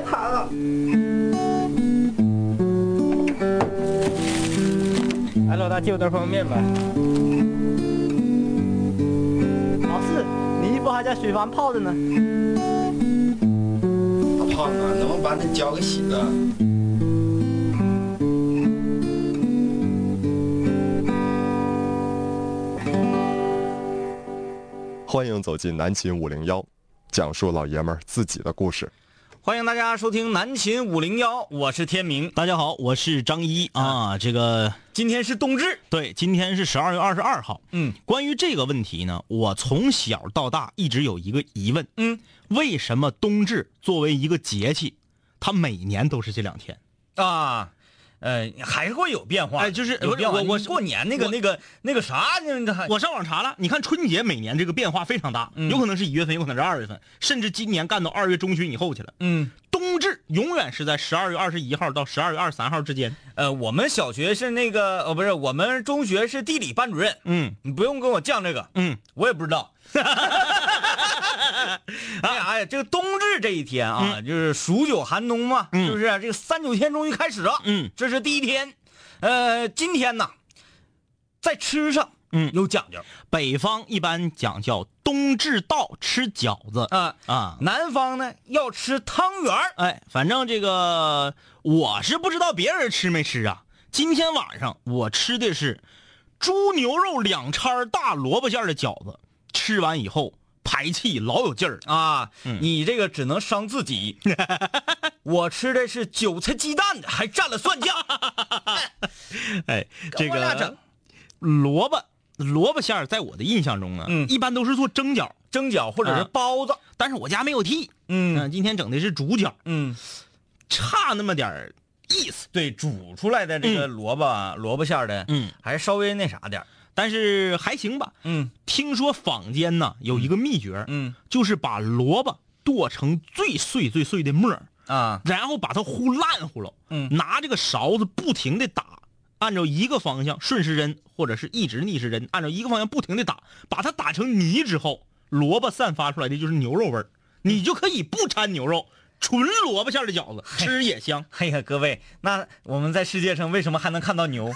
灯了，你还弹啊？哎，老大，借我袋方便面呗。老四，你衣服还在水房泡着呢。大胖子，能不能把那脚给洗了？欢迎走进南秦五零幺，讲述老爷们儿自己的故事。欢迎大家收听南秦五零幺，我是天明。大家好，我是张一啊。这个今天是冬至，对，今天是十二月二十二号。嗯，关于这个问题呢，我从小到大一直有一个疑问，嗯，为什么冬至作为一个节气，它每年都是这两天？啊，呃，还会有变化，哎就是有变化。我我过年那个那个那个啥，那还我上网查了，你看春节每年这个变化非常大，嗯有可能是一月份，有可能是二月份，甚至今年干到二月中旬以后去了。嗯冬至永远是在十二月二十一号到十二月二十三号之间。呃，我们小学是那个呃不是，我们中学是地理班主任，嗯你不用跟我犟这个，嗯，我也不知道。哎呀哎呀，这个冬至这一天啊，就是数九寒冬嘛，嗯是不是？这个三九天终于开始了，嗯，这是第一天。呃，今天呢，在吃上，嗯有讲究北方一般讲叫冬至到吃饺子啊。啊。南方呢要吃汤圆儿哎，反正这个我是不知道别人吃没吃啊。今天晚上我吃的是猪牛肉两掺大萝卜馅的饺子，吃完以后排气老有劲儿。啊，嗯。你这个只能伤自己。我吃的是韭菜鸡蛋的，还蘸了蒜酱。哎，这个萝卜萝卜馅儿，在我的印象中啊，嗯。一般都是做蒸饺，蒸饺或者是啊。包子，但是我家没有屉，嗯。嗯，今天整的是煮饺，嗯，差那么点儿意思。对，煮出来的这个萝卜、萝卜馅儿的，嗯，还稍微那啥点儿但是还行吧。嗯。听说坊间呢有一个秘诀，嗯。就是把萝卜剁成最碎最碎的沫儿，啊，然后把它糊烂糊了，嗯。拿这个勺子不停的打，按照一个方向顺时针或者是一直逆时针，按照一个方向不停的打，把它打成泥之后，萝卜散发出来的就是牛肉味儿，你就可以不掺牛肉，纯萝卜馅的饺子吃也香。哎呀，各位，那我们在世界上为什么还能看到牛？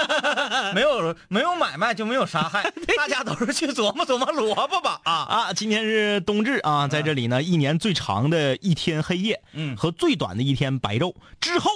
没有没有买卖就没有杀害，大家都是去琢磨琢磨萝卜吧啊！啊，今天是冬至啊，在这里呢，一年最长的一天黑夜，嗯和最短的一天白昼之后，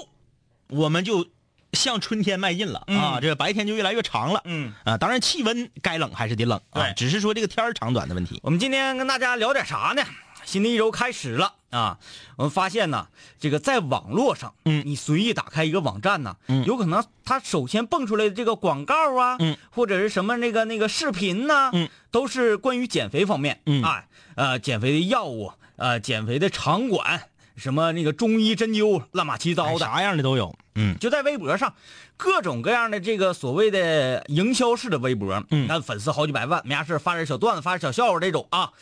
我们就向春天迈进了啊，这个白天就越来越长了，嗯啊，当然气温该冷还是得冷啊，对只是说这个天儿长短的问题。我们今天跟大家聊点啥呢？新的一周开始了啊，我们发现呢，这个在网络上，嗯你随意打开一个网站呢，嗯有可能它首先蹦出来的这个广告啊，嗯，或者是什么那个那个视频呐，嗯，都是关于减肥方面，嗯啊，呃，减肥的药物，呃，减肥的场馆，什么那个中医针灸，乱码七糟的，哎啥样的都有，嗯就在微博上，各种各样的这个所谓的营销式的微博，嗯那粉丝好几百万，没啥事发点小段子，发点小笑话这种啊，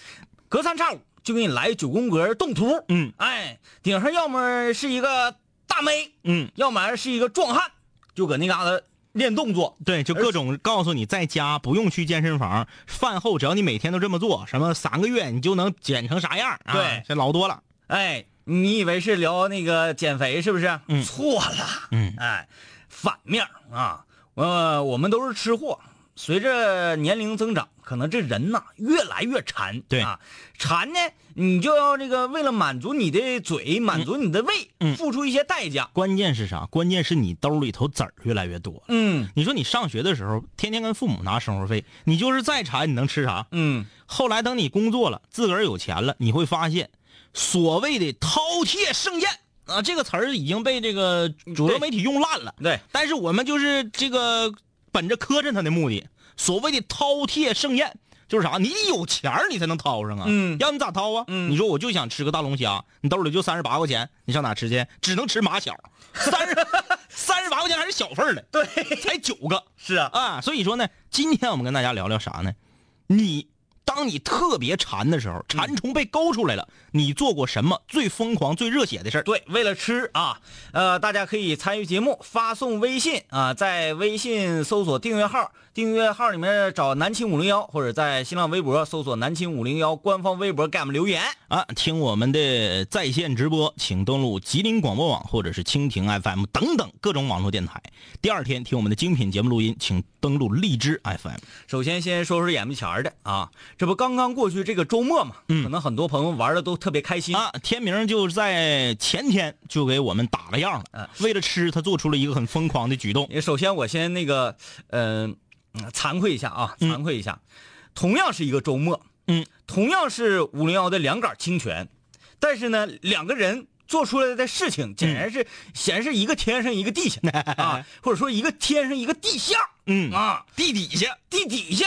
隔三差五就给你来九宫格动图，嗯哎，顶上要么是一个大妹，嗯，要么是一个壮汉，就搁那嘎达练动作，对，就各种告诉你在家不用去健身房，饭后只要你每天都这么做，什么三个月你就能减成啥样，啊对这老多了。哎，你以为是聊那个减肥是不是？嗯错了。嗯哎，反面啊，呃，我们都是吃货。随着年龄增长，可能这人呐越来越馋。对啊，馋呢，你就要这个为了满足你的嘴，满足你的胃，嗯付出一些代价。关键是啥？关键是你兜里头籽儿越来越多。嗯你说你上学的时候，天天跟父母拿生活费，你就是再馋，你能吃啥？嗯，后来等你工作了，自个儿有钱了，你会发现，所谓的饕餮盛宴啊，这个词儿已经被这个主流媒体用烂了。对，但是我们就是这个本着磕碜他的目的，所谓的饕餮盛宴就是啥？你得有钱儿你才能掏上啊。嗯要你咋掏啊？嗯你说我就想吃个大龙虾，你兜里就三十八块钱，你上哪吃去？只能吃马小，三十 三十八块钱还是小份儿的，对，才九个。是啊，啊，所以说呢，今天我们跟大家聊聊啥呢？你当你特别馋的时候，馋虫被勾出来了，你做过什么最疯狂、最热血的事儿？对，为了吃啊，呃，大家可以参与节目，发送微信啊，在微信搜索订阅号，订阅号里面找南青五零幺，或者在新浪微博搜索南青五零幺官方微博给我们留言。啊，听我们的在线直播，请登录吉林广播网或者是蜻蜓 FM 等等各种网络电台。第二天听我们的精品节目录音，请登录荔枝 FM。首先先说说眼巴前儿的啊，这不刚刚过去这个周末嘛，嗯可能很多朋友玩的都特别开心。啊，天明就在前天就给我们打了样了。啊为了吃，他做出了一个很疯狂的举动。首先我先那个，呃，嗯惭愧一下啊，惭愧一下，同样是一个周末，嗯，同样是五零幺的两杆清泉，但是呢，两个人做出来的事情显然是、显然是一个天上一个地下 啊，或者说一个天上一个地下，嗯。啊，地底下，地底下，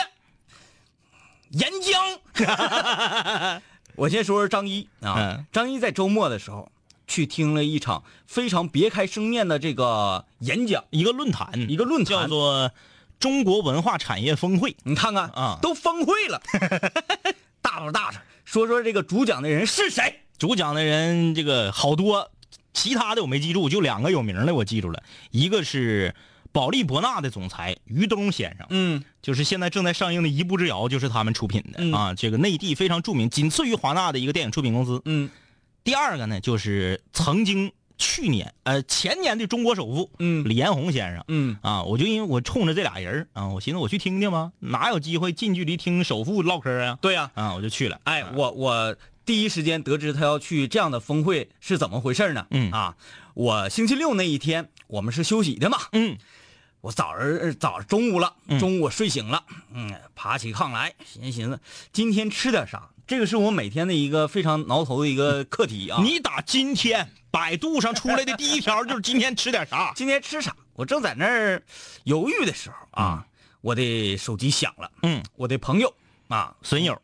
岩浆。我先说说张一啊嗯，张一在周末的时候去听了一场非常别开生面的这个演讲，一个论坛，一个论坛。叫做中国文化产业峰会。你看看啊。都峰会了，大伙大伙说说这个主讲的人是谁？主讲的人这个好多，其他的我没记住，就两个有名的我记住了，一个是保利博纳的总裁于东先生，嗯就是现在正在上映的《一步之遥》就是他们出品的、嗯啊，这个内地非常著名，仅次于华纳的一个电影出品公司。嗯第二个呢，就是曾经去年呃前年的中国首富嗯李彦宏先生。嗯啊，我就因为我冲着这俩人儿啊，我寻思我去听听吧，哪有机会近距离听首富唠嗑啊？对呀、啊，我就去了。哎，我我第一时间得知他要去这样的峰会是怎么回事呢？嗯啊，我星期六那一天我们是休息的嘛，嗯我早上早中午了，中午我睡醒了，嗯，爬起炕来，寻思寻思今天吃点啥？这个是我每天的一个非常挠头的一个课题啊。你打今天百度上出来的第一条就是今天吃点啥？今天吃啥？我正在那儿犹豫的时候啊，我的手机响了，嗯，我的朋友啊，损友，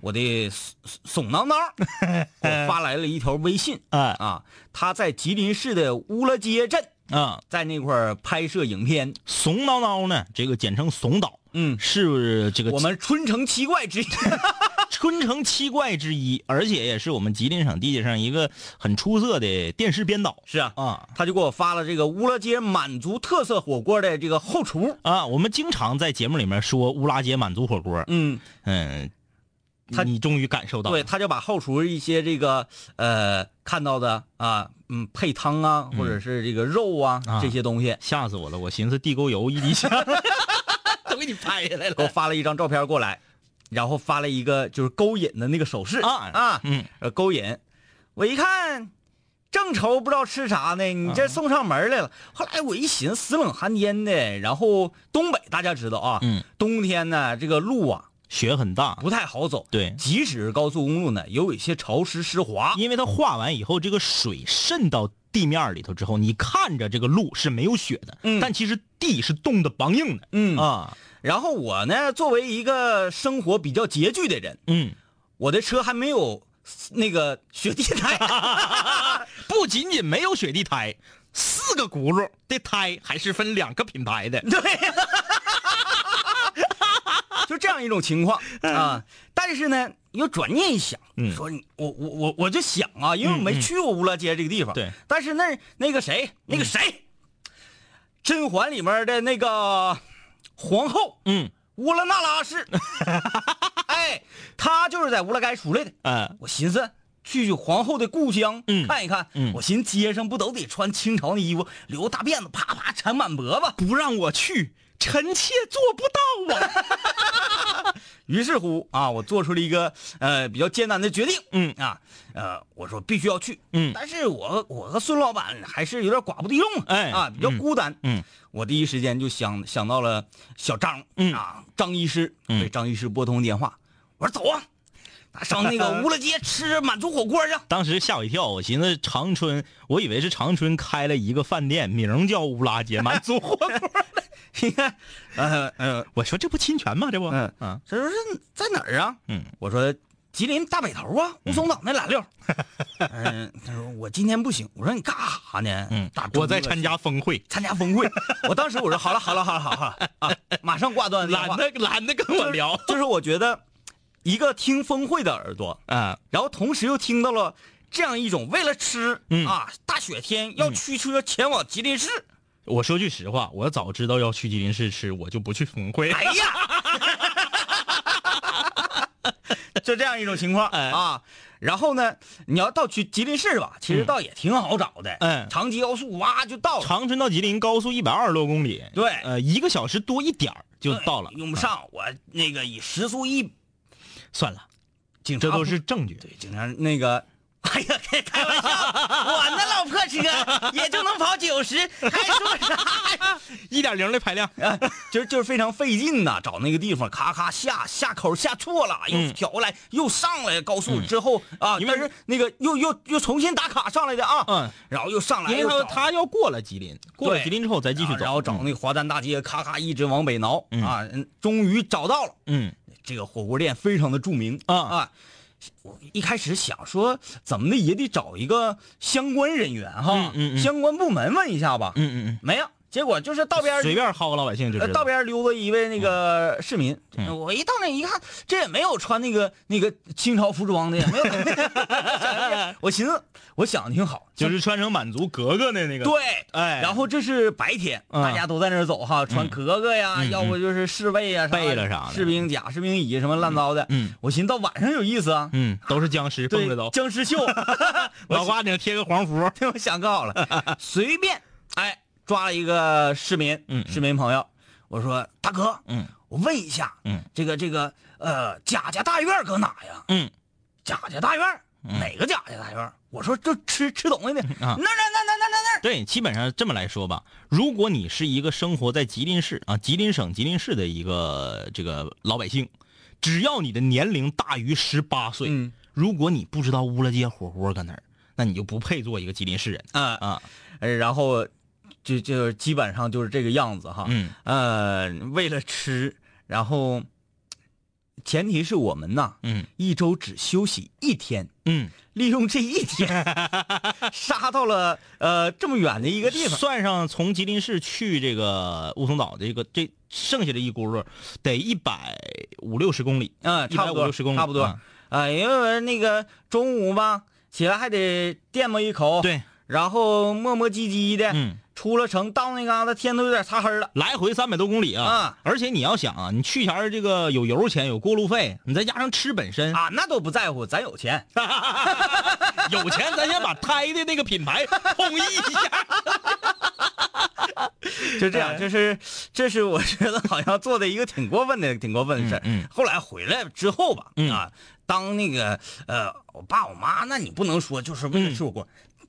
我的怂怂囊囊 给我发来了一条微信哎啊，他在吉林市的乌拉街镇，啊，在那块儿拍摄影片，怂叨叨呢，这个简称怂岛，嗯，是这个我们春城七怪之一，春城七怪之一，而且也是我们吉林省地界上一个很出色的电视编导。是啊，啊。他就给我发了这个乌拉街满族特色火锅的这个后厨，啊！我们经常在节目里面说乌拉街满族火锅，嗯，嗯，他你终于感受到了对，他就把后厨一些这个呃看到的啊，嗯，配汤啊，或者是这个肉啊啊这些东西，吓死我了！我寻思地沟油一滴香 都给你拍下来了给我发了一张照片过来，然后发了一个就是勾引的那个手势啊啊，嗯，呃，勾引。我一看，正愁不知道吃啥呢，你啊这送上门来了。后来我一寻思，死冷寒天的，然后东北大家知道啊，嗯，冬天呢这个路啊雪很大，不太好走，对即使是高速公路呢，也有一些潮湿湿滑。因为它化完以后，这个水渗到地面里头之后，你看着这个路是没有雪的，嗯但其实地是冻得梆硬的，嗯啊，然后我呢，作为一个生活比较拮据的人，嗯，我的车还没有那个雪地胎。不仅仅没有雪地胎，四个轱辘的胎还是分两个品牌的，对，就这样一种情况 啊。但是呢，又转念一想，嗯说你我我我我就想啊，因为我没去过乌拉街这个地方，对。但是那那个谁，那个谁，甄嬛》里面的那个皇后嗯，乌拉那拉氏，哎，她就是在乌拉街出来的。嗯，我寻思，去去皇后的故乡，嗯看一看。嗯我寻思街上不都得穿清朝的衣服，留个大辫子，啪啪缠满脖子。不让我去，臣妾做不到啊。于是乎啊，我做出了一个呃比较艰难的决定。嗯啊，呃，我说必须要去。嗯但是我我和孙老板还是有点寡不敌众。哎啊，比较孤单。嗯我第一时间就想想到了小张。嗯啊，张医师。嗯给张医师拨通电话，我说走啊，咱上那个 乌拉街吃满族火锅去。当时吓我一跳，我寻思长春，我以为是长春开了一个饭店，名叫乌拉街满族火锅。你看，呃呃，我说这不侵权吗？这不，嗯啊，这说是在哪儿啊？嗯，我说吉林大北头啊，乌松岛那俩溜。嗯，他说我今天不行。我说你干啥呢？嗯我在参加峰会，参加峰会。我当时我说好了好了好了好了啊，马上挂断。懒得懒得跟我聊就是我觉得一个听峰会的耳朵，啊。然后同时又听到了这样一种为了吃、嗯啊，大雪天要驱车前往吉林市。我说句实话，我早知道要去吉林市吃，我就不去峰会。哎呀，就这样一种情况、哎啊。然后呢，你要到去吉林市吧，其实倒也挺好找的。嗯长吉高速哇就到了。长春到吉林高速一百二十多公里，对呃，一个小时多一点儿就到了，用不上。我那个以时速一，算了，警察这都是证据。对，警察那个，哎呀，开开玩笑，我那老破车也就能跑九十，还说啥呀？一点零的排量，啊，就是就是非常费劲呐，找那个地方，咔咔下下口下错了，又嗯。调过来，又上来高速之后啊，因为但是那个又又又重新打卡上来的啊，嗯，然后又上来，因为他他要过了吉林，过了吉林之后再继续走，啊然后找那个华丹大街，咔咔一直往北挠嗯。啊，嗯终于找到了嗯这个火锅店，非常的著名啊啊。我一开始想说，怎么的也得找一个相关人员哈，嗯嗯嗯相关部门问一下吧。嗯嗯没有，结果就是道边随便薅个老百姓就知道。呃道边溜达一位那个市民，嗯。我一到那一看，这也没有穿那个那个清朝服装的，也没有。我寻思，我想的挺好，就是穿成满族格格的那个，对，哎然后这是白天，嗯。大家都在那儿走哈，穿格格呀，嗯要不就是侍卫呀，贝了啥的士兵甲、士兵乙什么乱糟的。嗯。我寻思到晚上有意思啊，嗯，都是僵尸，蹦着都，僵尸秀，脑瓜顶贴个黄符，我想好了，随便，哎，抓了一个市民，嗯嗯。市民朋友，我说大哥，嗯。我问一下，嗯，这个这个呃，贾家大院搁哪呀？嗯。贾家大院、哪个贾家大院？我说就吃吃东西的，啊那那那那那那那，对，基本上这么来说吧，如果你是一个生活在吉林市啊，吉林省吉林市的一个这个老百姓，只要你的年龄大于十八岁，嗯。如果你不知道乌拉街火锅搁哪儿，那你就不配做一个吉林市人。啊。啊。呃然后就就基本上就是这个样子哈。嗯呃，为了吃，然后前提是我们呐，嗯一周只休息一天，嗯，利用这一天 杀到了呃这么远的一个地方。算上从吉林市去这个雾凇岛这个这剩下的一轱辘，得一百五六十公里。嗯，差不多，150公里差不多。啊啊，因为那个中午吧，起来还得垫吧一口，，对，然后磨磨唧唧的，嗯，出了城到那嘎达天都有点擦黑了。来回三百多公里啊！啊而且你要想啊，你去前这个有油钱，有过路费，你再加上吃本身，啊，那都不在乎，咱有钱。有钱咱先把胎的那个品牌统一一下。就这样，这是这是我觉得好像做的一个挺过分的、挺过分的事儿。嗯嗯后来回来之后吧，嗯啊，当那个呃，我爸我妈，那你不能说就是为了吃火锅，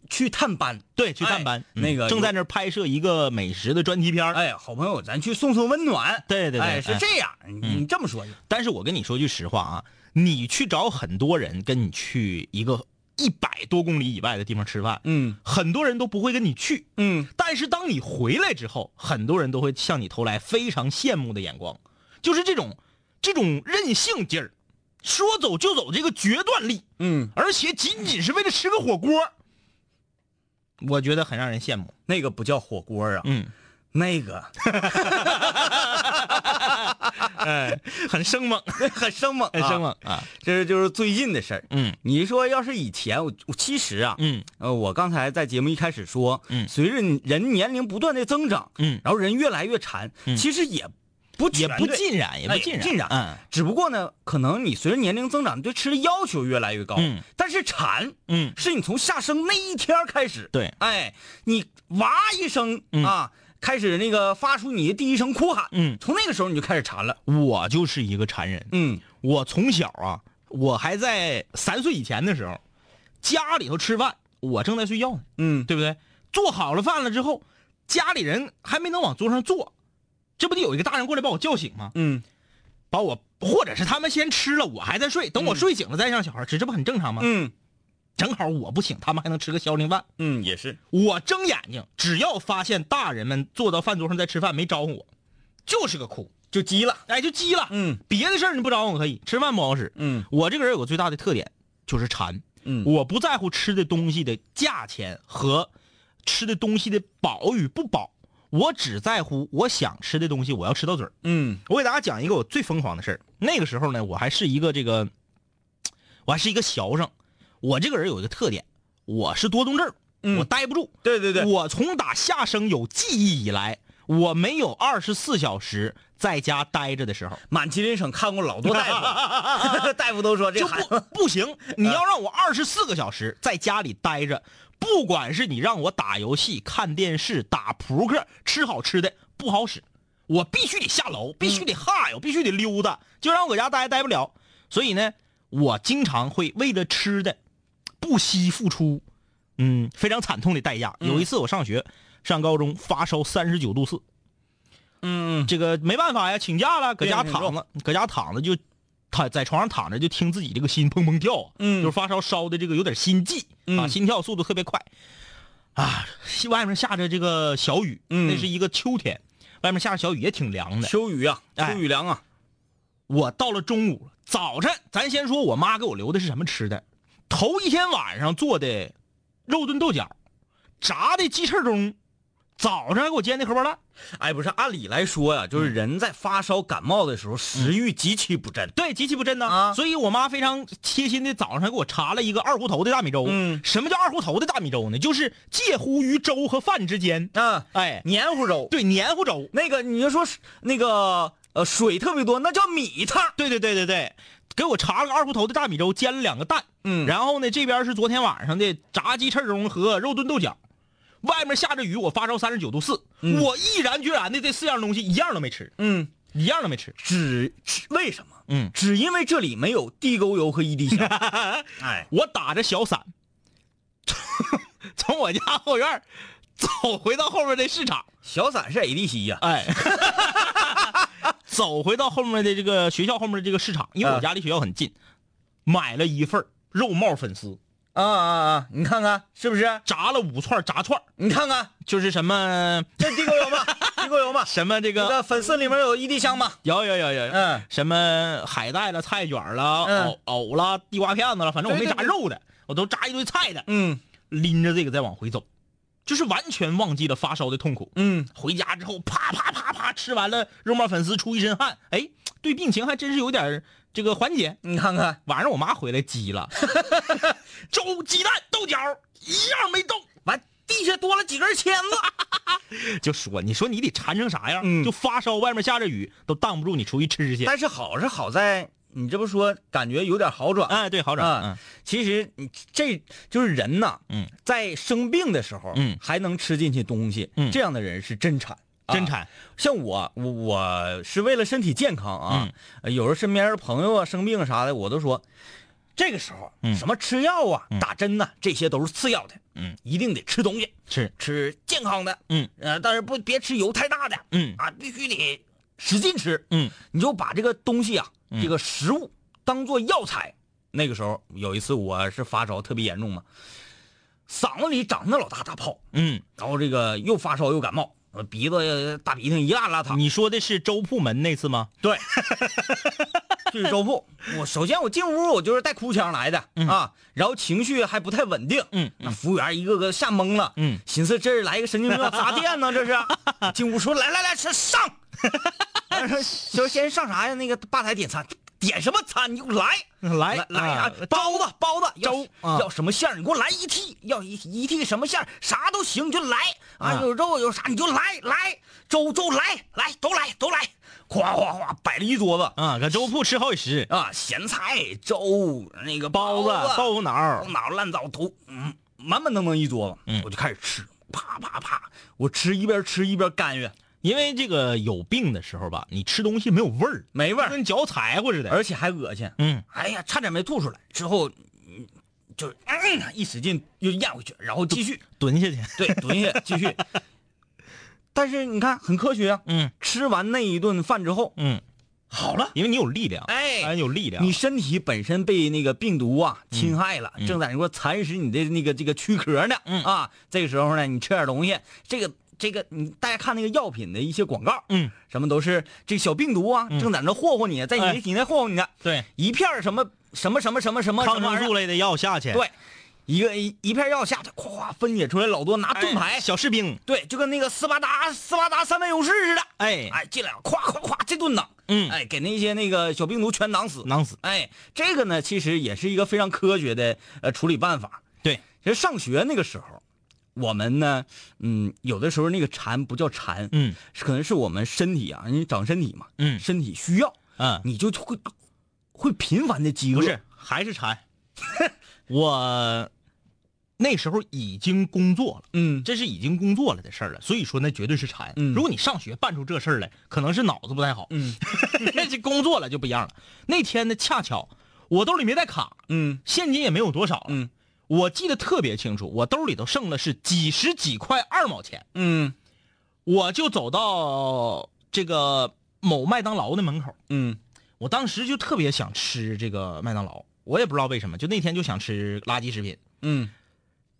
去探班。对，去探班，那个正在那儿拍摄一个美食的专题片儿。哎，好朋友，咱去送送温暖。对对对哎，是哎。这样。你你这么说，但是我跟你说句实话啊，你去找很多人跟你去一个一百多公里以外的地方吃饭，嗯。很多人都不会跟你去。嗯，但是当你回来之后，很多人都会向你投来非常羡慕的眼光，就是这种这种任性劲儿，说走就走这个决断力，嗯，而且仅仅是为了吃个火锅，我觉得很让人羡慕。那个不叫火锅啊，嗯，那个。哎，很生猛，很生猛，很生猛。啊。这是就是最近的事儿。嗯。你说要是以前，我我其实啊，嗯。呃，我刚才在节目一开始说，嗯。随着人年龄不断的增长，嗯。然后人越来越馋，嗯。其实也不也不尽然，也不哎尽然，尽然嗯只不过呢，可能你随着年龄增长，对吃的要求越来越高。嗯但是馋嗯，是你从下生那一天开始，对哎，你哇一声、嗯啊，开始那个发出你的第一声哭喊，嗯从那个时候你就开始馋了。我就是一个馋人。嗯我从小啊，我还在三岁以前的时候，家里头吃饭，我正在睡觉呢，嗯，对不对？做好了饭了之后，家里人还没能往桌上坐，这不得有一个大人过来把我叫醒吗？嗯把我，或者是他们先吃了，我还在睡，等我睡醒了再让小孩吃，这不很正常吗？嗯正好我不醒，他们还能吃个消停饭。嗯，也是。我睁眼睛，只要发现大人们坐到饭桌上在吃饭没招呼我，就是个哭，就急了。哎，就急了。嗯别的事儿你不招呼我可以，吃饭不好使。嗯我这个人有个最大的特点就是馋，嗯我不在乎吃的东西的价钱和吃的东西的饱与不饱，我只在乎我想吃的东西，我要吃到嘴儿。嗯我给大家讲一个我最疯狂的事儿。那个时候呢，我还是一个这个，我还是一个学生。我这个人有一个特点，我是多动症，嗯我待不住。对对对，我从打下生有记忆以来，我没有二十四小时在家待着的时候。满吉林省看过老多大夫，大夫都说这就孩不不行，你要让我二十四个小时在家里待着，不管是你让我打游戏、看电视、打扑克、吃好吃的，不好使。我必须得下楼，必须得哈悠，必须得溜达，就让我搁家待待不了。所以呢，我经常会为了吃的不惜付出，嗯，非常惨痛的代价。有一次我上学上高中发烧三十九度四，嗯这个没办法呀，请假了，搁家躺着，搁家躺着就躺在床上躺着，就听自己这个心砰砰跳啊，嗯就是发烧烧的这个有点心悸、啊，嗯心跳速度特别快啊。外面下着这个小雨，嗯那是一个秋天，外面下着小雨也挺凉的。秋雨啊，哎秋雨凉啊。我到了中午，早晨咱先说我妈给我留的是什么吃的，头一天晚上做的肉炖豆角，炸的鸡翅中，早上还给我煎的荷包蛋。哎，不是，按理来说呀，就是人在发烧感冒的时候，食欲极其不振。对，极其不振呢、啊所以我妈非常贴心的早上还给我查了一个二胡头的大米粥。嗯什么叫二胡头的大米粥呢？就是介乎于粥和饭之间。啊，哎，黏糊粥。对，黏糊粥。那个你就说是那个呃水特别多，那叫米汤。对对对对对，给我查了个二胡头的大米粥，煎了两个蛋。嗯然后呢，这边是昨天晚上的炸鸡翅中和肉炖豆角。外面下着雨，我发烧三十九度四、我毅然决然的这四样东西一样都没吃，嗯，一样都没吃。只只为什么？嗯，只因为这里没有地沟油和一滴香。哎，我打着小伞，从我家后院走回到后面的市场，小伞是 ADC 呀。哎，走回到后面的这个学校后面的这个市场，因为我家离学校很近，买了一份肉帽粉丝，啊啊啊！你看看是不是？炸了五串炸串，你看看就是什么 这地沟油吗？地沟油吗？什么这个这个粉丝里面有一滴香吗？有有有有，嗯什么海带了、菜卷了、嗯藕藕了、地瓜片子了，反正我没炸肉的，我都炸一堆菜的，嗯拎着这个再往回走，就是完全忘记了发烧的痛苦。嗯，回家之后，啪啪啪啪吃完了肉沫粉丝，出一身汗，哎，对病情还真是有点儿这个环节。你看看，晚上我妈回来急了，粥、鸡蛋、豆角一样没动，完地下多了几根签子。就说你说你得馋成啥样？嗯就发烧，外面下着雨，都挡不住你出去吃去。但是好是好在，你这不说感觉有点好转。哎，对，好转。嗯，其实你这就是人呐，嗯，在生病的时候，嗯还能吃进去东西，嗯这样的人是真馋，嗯，真啊。馋。像我，我我是为了身体健康啊，有时候身边的朋友啊生病啥的，我都说，这个时候，嗯。什么吃药啊、打针呐、这些都是次要的，嗯，一定得吃东西，吃，吃健康的，嗯。呃，但是不别吃油太大的，嗯。啊，必须得使劲吃，嗯。你就把这个东西啊，嗯。这个食物当做药材。那个时候有一次我是发烧特别严重嘛，嗓子里长那老大大泡，嗯，然后这个又发烧又感冒，呃鼻子大鼻涕一拉拉淌。你说的是周铺门那次吗？对，就是周铺。我首先我进屋我就是带哭腔来的、啊，然后情绪还不太稳定。嗯那服务员一个个吓懵了。嗯，寻思这是来一个神经病要砸店呢，这是。进屋说来来来，上上。说先上啥呀？那个吧台点餐，点什么餐你给我来。来来来啊啊，包子包子粥啊。要什么馅儿你给我来一屉，要一一屉什么馅儿啥都行，你就来。啊，啊。有肉有啥你就来来，粥粥来来都来都来，哗哗哗摆了一桌子啊，搁粥铺吃好几十，啊，咸菜粥那个包子、豆腐脑豆腐，脑烂枣头，嗯，满满当当一桌子，嗯。我就开始吃，啪啪啪，我吃一边吃一边干哕，因为这个有病的时候吧，你吃东西没有味儿，没味儿，跟嚼柴火似的。而且还恶心。嗯，哎呀，差点没吐出来。之后，嗯，就嗯一使劲又咽回去，然后继续蹲下去。对蹲下继续。但是你看很科学啊，嗯吃完那一顿饭之后嗯，好了，因为你有力量，哎哎，有力量。你身体本身被那个病毒啊侵害了，正在说蚕食你的那个这个躯壳呢。嗯啊，这个时候呢，你吃点东西，这个这个你大家看那个药品的一些广告，嗯，什么都是这小病毒啊，正在那霍霍你，在你体内霍霍你呢。对一片什么什么什么什么什么抗生素类的药下去，对，一个一一片药下去，咵咵分解出来老多，拿哎，盾牌，小士兵，对，就跟那个斯巴达斯巴达三百勇士似的，哎哎，进来了，咵咵咵，这顿挡，嗯哎，给那些那个小病毒全挡死，囊死。哎，这个呢，其实也是一个非常科学的呃处理办法。对，其实上学那个时候，我们呢，嗯，有的时候那个馋不叫馋，嗯可能是我们身体啊，你长身体嘛，嗯身体需要，嗯，你就会会频繁的饥饿，不是，还是馋。我那时候已经工作了。嗯，这是已经工作了的事儿了，所以说那绝对是馋。嗯如果你上学办出这事儿来，可能是脑子不太好。嗯，这工作了就不一样了。那天呢，恰巧我兜里没带卡，嗯现金也没有多少了。嗯，我记得特别清楚，我兜里头剩的是几十几块二毛钱，嗯。我就走到这个某麦当劳的门口，嗯。我当时就特别想吃这个麦当劳，我也不知道为什么，就那天就想吃垃圾食品，嗯。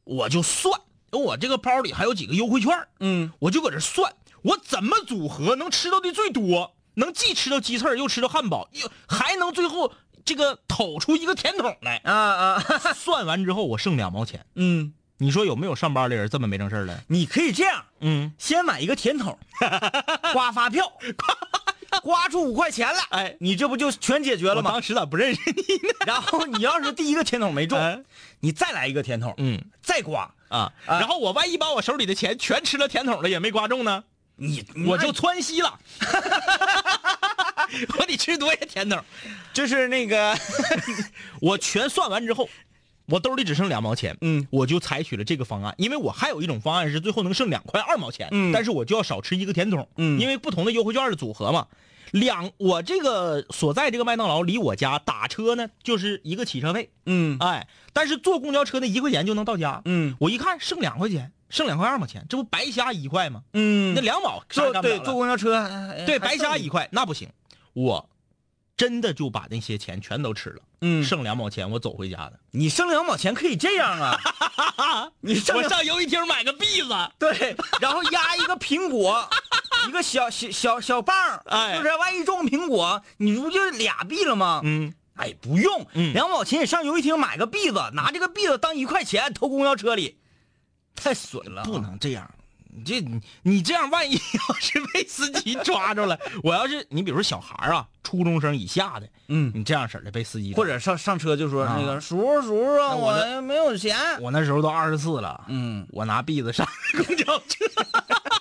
我就算，我这个包里还有几个优惠券。嗯。我就搁这算，我怎么组合能吃到的最多，能既吃到鸡翅又吃到汉堡，又还能最后这个抖出一个甜筒来。啊啊，算完之后我剩两毛钱，嗯，你说有没有上班的人这么没正事儿的？你可以这样，嗯，先买一个甜筒，刮发票，刮刮出五块钱来，哎你这不就全解决了吗？当时咋不认识你呢？然后你要是第一个甜筒没中，你再来一个甜筒，嗯再刮，啊，然后我万一把我手里的钱全吃了甜筒了，也没刮中呢，你我就窜稀了。我得吃多些甜筒。就是那个，我全算完之后，我兜里只剩两毛钱，嗯，我就采取了这个方案，因为我还有一种方案是最后能剩两块二毛钱，嗯但是我就要少吃一个甜筒，嗯因为不同的优惠券的组合嘛。两，我这个所在这个麦当劳离我家打车呢就是一个起车费，嗯哎，但是坐公交车那一块钱就能到家，嗯我一看剩两块钱，剩两块二毛钱，这不白瞎一块吗？嗯那两毛坐对坐公交车，哎对，白瞎一块，那不行，我真的就把那些钱全都吃了，嗯。剩两毛钱我走回家的。你剩两毛钱可以这样啊，你剩我上游戏厅买个币子，对，然后压一个苹果，一个小小小小棒儿，哎。就是万一中苹果，你不就俩币了吗？嗯，哎，不用，嗯。两毛钱你上游戏厅买个币子，拿这个币子当一块钱投公交车里，太损了。啊，不能这样。你这你你这样，万一要是被司机抓着了，我要是你比如说小孩啊，初中生以下的，嗯，你这样式儿的被司机或者上上车就说啊那个叔叔叔叔啊，我我没有钱，我那时候都二十四了，嗯，我拿币子上公交车，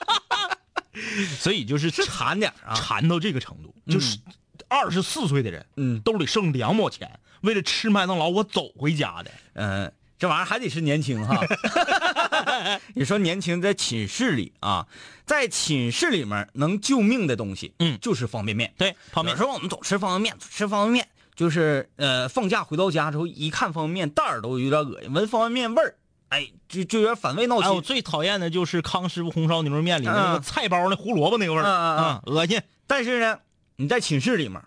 所以就是是馋点儿啊，馋到这个程度，就是二十四岁的人，嗯兜里剩两毛钱，为了吃麦当劳我走回家的，嗯，这玩意儿还得是年轻哈。你说年轻在寝室里啊，在寝室里面能救命的东西，嗯就是方便面。对，泡面有时候我们总吃方便面，吃方便面就是呃，放假回到家之后一看方便面袋儿都有点恶心，闻方便面味儿，哎，就就有点反胃闹哎，我心。最讨厌的就是康师傅红烧牛肉面里的那个嗯菜包那胡萝卜那个味儿，啊嗯嗯嗯，恶心。但是呢，你在寝室里面，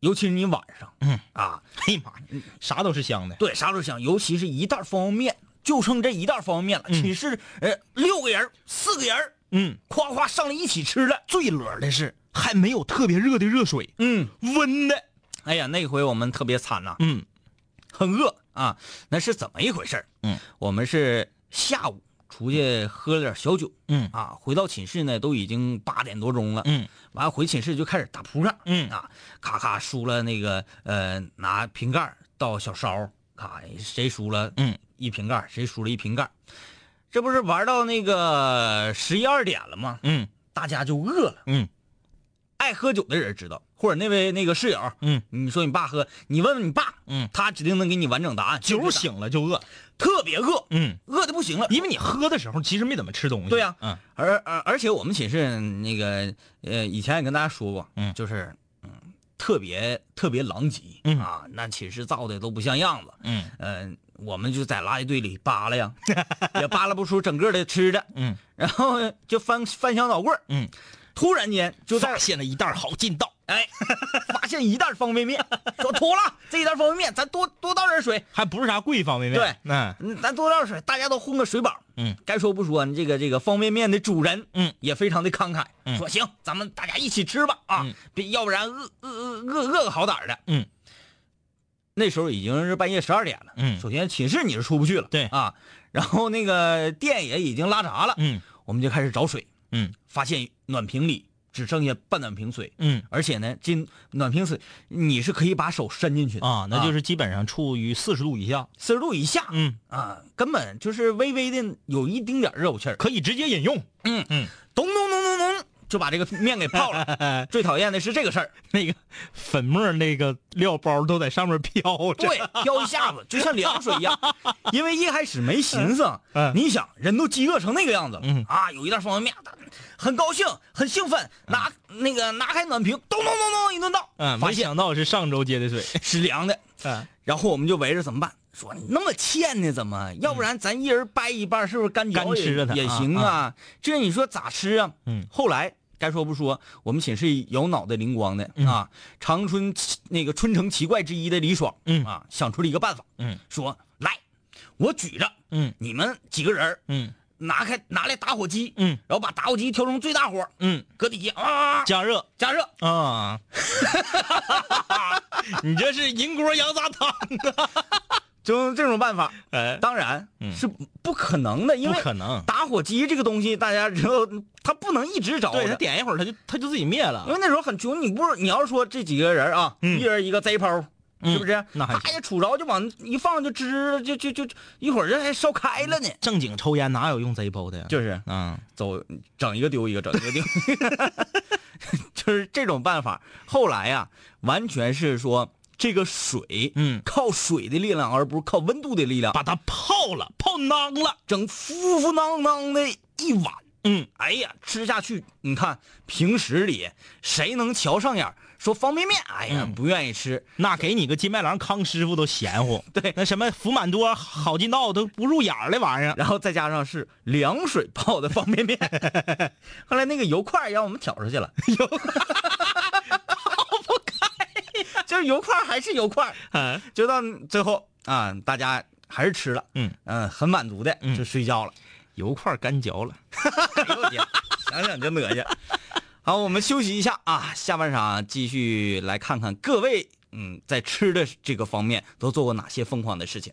尤其是你晚上，嗯啊，哎呀妈呀，啥都是香的。对，啥都是香，尤其是一袋方便面，就剩这一袋方便面了。嗯寝室呃六个人，四个人，嗯，夸夸上来一起吃了。最乐的是还没有特别热的热水，嗯，温的。哎呀，那回我们特别惨呐、嗯很饿啊。那是怎么一回事儿嗯，我们是下午出去喝了点小酒，嗯。啊，回到寝室呢都已经八点多钟了，嗯，完了回寝室就开始打扑克，嗯。啊，咔咔输了那个呃拿瓶盖倒小勺，咔谁输了嗯。一瓶盖，谁输了一瓶盖，这不是玩到那个十一二点了吗？嗯。大家就饿了，嗯。爱喝酒的人知道，或者那位那个室友，嗯，你说你爸喝，你问问你爸，嗯。他指定能给你完整答案。酒醒了就饿，特别饿，嗯，饿的不行了。因为你喝的时候其实没怎么吃东西。对呀。嗯。而而而且我们寝室那个呃，以前也跟大家说过，嗯。就是嗯，特别特别狼藉，嗯。啊，那寝室造的都不像样子，嗯。嗯、我们就在垃圾堆里扒拉呀，也扒拉不出整个的吃的，嗯。然后就翻翻箱倒柜儿。嗯，突然间就发现了一袋好劲道，哎，发现一袋方便面，说妥了，这一袋方便面咱多多倒点水，还不是啥贵方便面。对嗯嗯，咱多倒点水，大家都混个水饱。嗯，该说不说，这个这个方便面的主人，嗯，也非常的慷慨，嗯。说行，咱们大家一起吃吧，啊嗯，别要不然饿饿饿饿饿个好歹的。嗯，那时候已经是半夜十二点了，嗯。首先寝室你是出不去了，对。啊，然后那个电也已经拉闸了，嗯。我们就开始找水，嗯。发现暖瓶里只剩下半暖瓶水，嗯而且呢，这暖瓶水你是可以把手伸进去的啊，那就是基本上处于四十度以下。四十度以下，嗯，啊，根本就是微微的有一丁点热乎气儿，可以直接饮用。嗯嗯，咚咚咚咚咚就把这个面给泡了。最讨厌的是这个事儿，那个粉末那个料包都在上面飘着。对，飘一下子就像凉水一样。因为一开始没寻思，嗯你想人都饥饿成那个样子了，嗯啊，有一袋方便面，很高兴，很兴奋，拿那个拿开暖瓶，咚咚咚咚一顿倒，嗯，没想到是上周接的水。是凉的。嗯然后我们就围着怎么办？说你那么欠呢，怎么？要不然咱一人掰一半，是不是干嚼也干吃着它也行啊？这你说咋吃啊？嗯后来该说不说，我们寝室有脑袋灵光的、啊，长春那个春城奇怪之一的李爽，嗯。啊，想出了一个办法，嗯。说来，我举着，嗯。你们几个人儿嗯。拿开拿来打火机，嗯。然后把打火机调成最大火，嗯，搁底下啊加热。加热，啊。你这是银锅羊杂汤啊！就用这种办法。哎，当然嗯是不可能的，因为不可能打火机这个东西，大家知道，它不能一直着对他。点一会儿，他就他就自己灭了因。为那时候很穷，你不是你要说这几个人啊，嗯一人一个贼抛，嗯是不是？那还他也杵着就往一放就支就就就就一会儿这还烧开了呢。正经抽烟哪有用贼包的呀？就是嗯走整一个丢一个，整一个丢，就是这种办法。后来呀、完全是说这个水，嗯靠水的力量，而不是靠温度的力量，把它泡了，泡囊了。整敷敷囊囊的一碗。嗯，哎呀，吃下去，你看平时里谁能瞧上眼？说方便面，哎呀，嗯不愿意吃。那给你个金麦郎康师傅都嫌乎。对那什么福满多、好劲道都不入眼儿的玩意儿。然后再加上是凉水泡的方便面，后来那个油块儿让我们挑出去了，油就是油块还是油块，嗯就到最后啊，大家还是吃了，嗯嗯，很满足的嗯就睡觉了。油块干嚼了。哎呦我天，想想就恶心。好，我们休息一下啊，下半场继续来看看各位嗯在吃的这个方面都做过哪些疯狂的事情。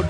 would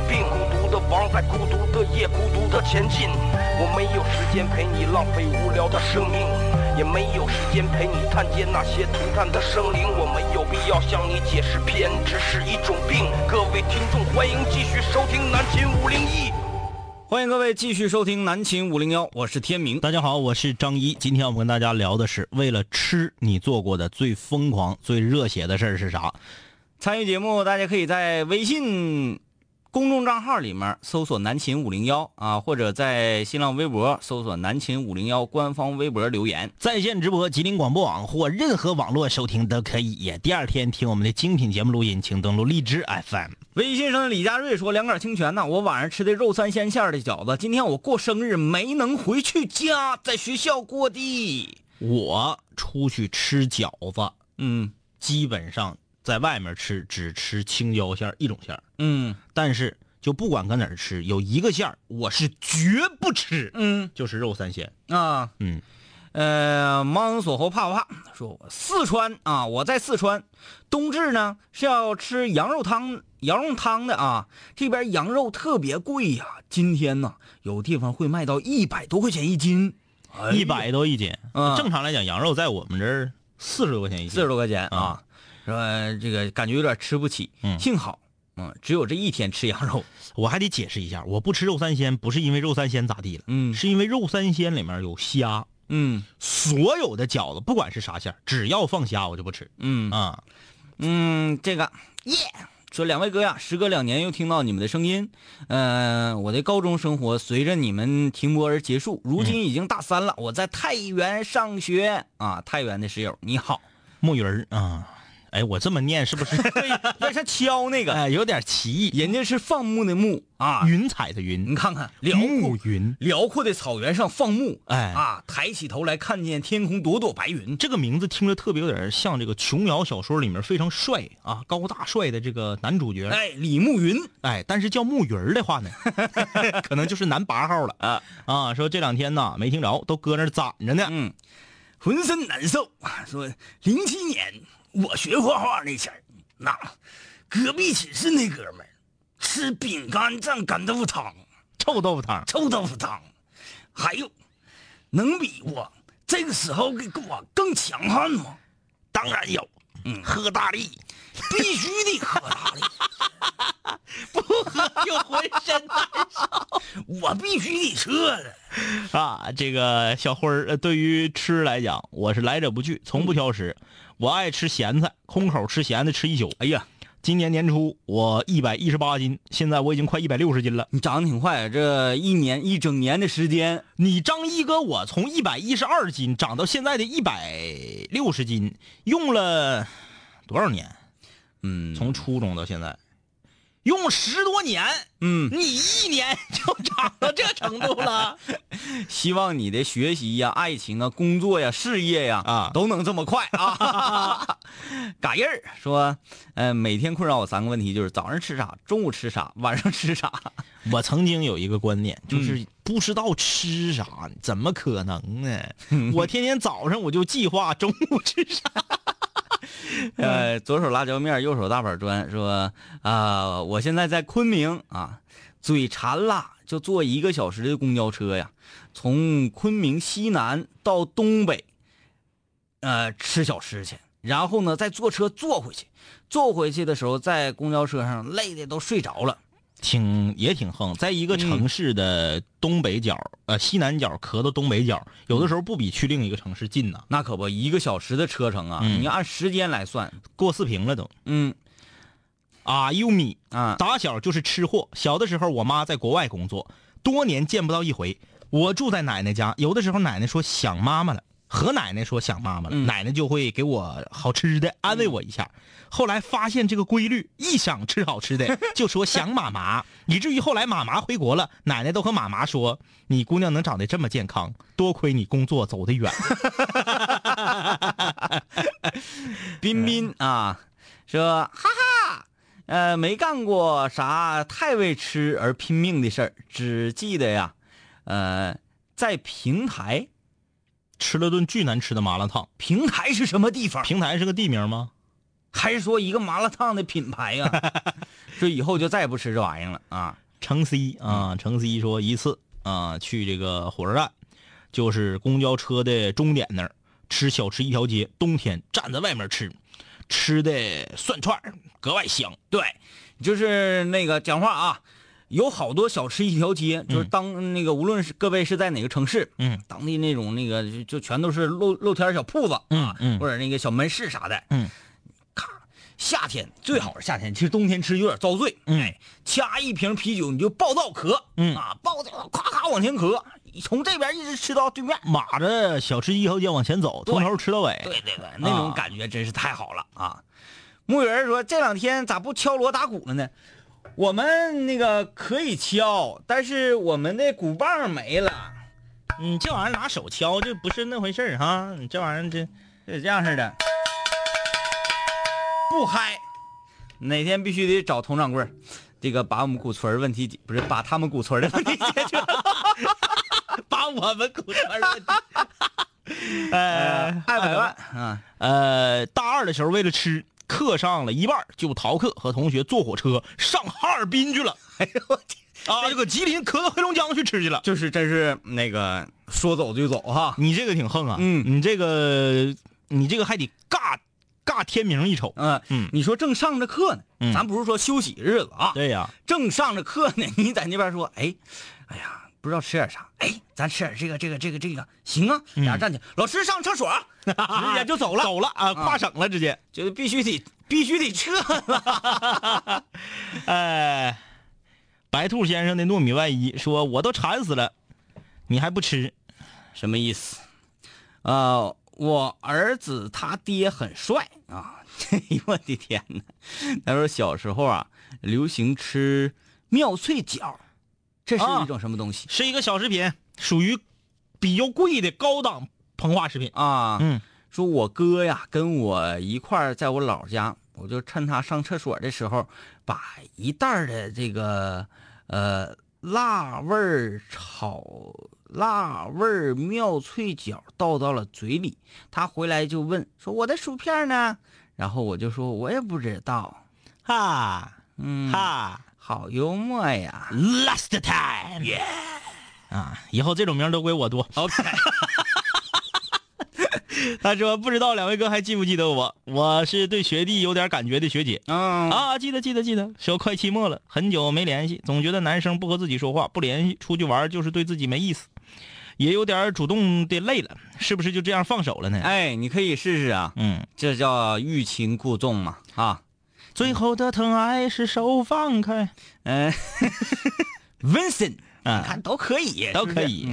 病，孤独的王在孤独的夜，孤独的前进。我没有时间陪你浪费无聊的生命，也没有时间陪你探监那些涂炭的生灵。我没有必要向你解释偏执是一种病。各位听众，欢迎继续收听南秦五零一。欢迎各位继续收听南秦五零幺，我是天明。大家好，我是张一。今天我们跟大家聊的是，为了吃你做过的最疯狂、最热血的事儿是啥？参与节目，大家可以在微信公众账号里面搜索“南秦五零幺”啊，或者在新浪微博搜索“南秦五零幺”官方微博留言。在线直播吉林广播网或任何网络收听都可以。第二天听我们的精品节目录音，请登录荔枝 FM。微信上的李佳瑞说：“两杆清泉呐，我晚上吃的肉三鲜馅的饺子，今天我过生日没能回去家，在学校过的。我出去吃饺子，嗯基本上在外面吃只吃青椒馅儿一种馅儿，嗯但是就不管搁哪儿吃，有一个馅儿我是绝不吃，嗯就是肉三鲜。啊，嗯，呃，盲锁喉怕不怕？说我四川啊，我在四川，冬至呢是要吃羊肉汤，羊肉汤的啊。这边羊肉特别贵呀、今天呢有地方会卖到一百多块钱一斤，一百多一斤。嗯正常来讲，羊肉在我们这儿四十多块钱一斤。四十多块钱啊，说这个感觉有点吃不起。嗯幸好，嗯，只有这一天吃羊肉。我还得解释一下，我不吃肉三鲜，不是因为肉三鲜咋地了，嗯是因为肉三鲜里面有虾。嗯所有的饺子，不管是啥馅儿，只要放虾，我就不吃。嗯啊，嗯，这个耶。说两位哥呀，时隔两年又听到你们的声音，嗯、我的高中生活随着你们停播而结束，如今已经大三了，我在太原上学啊。太原的室友你好，木鱼儿啊，哎，我这么念是不是？那是敲那个，哎，有点歧义。人家是放牧的牧啊，云彩的云你，看看辽阔云。辽阔的草原上放牧，哎啊，抬起头来看见天空朵朵白云，这个名字听着特别有点像这个琼瑶小说里面非常帅啊、高大帅的这个男主角。哎，李慕云哎，但是叫木鱼儿的话呢，可能就是男八号了啊啊！说这两天呢没听着，都搁那攒着呢。嗯，浑身难受。说零七年我学画画那前儿，那隔壁寝室那哥们儿吃饼干蘸干豆腐汤、臭豆腐汤，臭豆腐汤，还有能比我这个时候给我更强悍吗？当然有，嗯喝大力，必须得喝大力，不喝就浑身难受我必须得撤了。啊！这个小辉儿，呃对于吃来讲，我是来者不拒，从不挑食。我爱吃咸菜，空口吃咸菜吃一宿。哎呀，今年年初我一百一十八斤，现在我已经快一百六十斤了。你长得挺快，这一年一整年的时间，你张一哥，我从一百一十二斤长到现在的一百六十斤，用了多少年？嗯从初中到现在，用十多年。嗯，你一年就长到这程度了？希望你的学习呀、爱情啊、工作呀、事业呀啊都能这么快啊！嘎印儿说，呃，每天困扰我三个问题，就是早上吃啥，中午吃啥，晚上吃啥。我曾经有一个观念，就是不知道吃啥，怎么可能呢？我天天早上我就计划中午吃啥。呃，左手辣椒面，右手大板砖，说啊、我现在在昆明啊，嘴馋了，就坐一个小时的公交车呀，从昆明西南到东北，呃，吃小吃去，然后呢再坐车坐回去，坐回去的时候在公交车上累的都睡着了。挺也挺横，在一个城市的东北角，呃西南角咳到东北角，有的时候不比去另一个城市近呢，那可不，一个小时的车程啊，嗯你按时间来算，过四平了都。嗯啊，优米啊，打小就是吃货。小的时候，我妈在国外工作，多年见不到一回。我住在奶奶家，有的时候奶奶说想妈妈了，和奶奶说想妈妈了，嗯奶奶就会给我好吃的，安慰我一下。后来发现这个规律，一想吃好吃的 就说想妈妈，以至于后来妈妈回国了，奶奶都和妈妈说：“你姑娘能长得这么健康，多亏你工作走得远。彬彬啊，说哈哈，呃，没干过啥太为吃而拼命的事儿，只记得呀，呃，在平台，”吃了顿巨难吃的麻辣烫。平台是什么地方？平台是个地名吗？还是说一个麻辣烫的品牌呀、这以后就再也不吃这玩意儿了啊？程 C 啊，程 C 说一次啊去这个火车站，就是公交车的终点那儿吃小吃一条街，冬天站在外面吃，吃的涮串格外香。对，就是那个讲话啊，有好多小吃一条街，就是嗯。当那个无论是各位是在哪个城市，嗯，当地那种那个就就全都是露露天小铺子啊，嗯。嗯或者那个小门市啥的，嗯，咔，夏天最好是夏天，其实冬天吃有点遭罪，嗯。哎，掐一瓶啤酒你就暴躁咳，嗯。啊，暴躁咔咔往前咳，从这边一直吃到对面，码着小吃一条街往前走，从头吃到尾。对对对，那种啊。感觉真是太好了啊！木人说这两天咋不敲锣打鼓了呢？我们那个可以敲，但是我们的鼓棒没了，你这玩意儿拿手敲，这不是那回事儿哈。你这玩意儿这是这样式的，不嗨。哪天必须得找佟掌柜儿，这个把我们古村儿问题解不是把他们古村儿的问题解决了，把我们鼓圈问题。呃，二百万啊！呃，大二的时候为了吃，课上了一半就逃课，和同学坐火车上哈尔滨去了。哎呦我天，啊，这个吉林咳到黑龙江去吃去了。就是真是那个说走就走哈。你这个挺横啊，嗯你这个你这个还得尬尬天明一瞅。嗯嗯你说正上着课呢，嗯咱不是说休息日子啊，对呀，正上着课呢，你在那边说，哎，哎呀，不知道吃点啥，哎，咱吃点这个这个这个这个，行啊，俩人站起来，老师上厕所，直接就走了，走了。啊，跨省了直接。就是必须得必须得撤。了，哎，白兔先生的糯米外衣说：“我都馋死了，你还不吃？什么意思？呃，我儿子他爹很帅。啊，哎呦我的天哪！他说小时候啊，流行吃妙脆角，这是啊一种什么东西是一个小食品，属于比较贵的高档膨化食品。啊？嗯，说我哥呀跟我一块儿在我姥家，我就趁他上厕所的时候，把一袋的这个呃辣味儿炒辣味儿妙脆角倒到了嘴里。他回来就问说我的薯片呢？然后我就说我也不知道。哈嗯，哈好幽默呀。，last time，啊，以后这种名都归我多。OK，他说不知道两位哥还记不记得我？我是对学弟有点感觉的学姐。嗯啊，记得记得记得，说快期末了，很久没联系，总觉得男生不和自己说话，不联系，出去玩就是对自己没意思，也有点主动的累了，是不是就这样放手了呢？哎，你可以试试啊，嗯，这叫欲擒故纵嘛啊。最后的疼爱是手放开。嗯、Vincent，啊你看都可以，都可以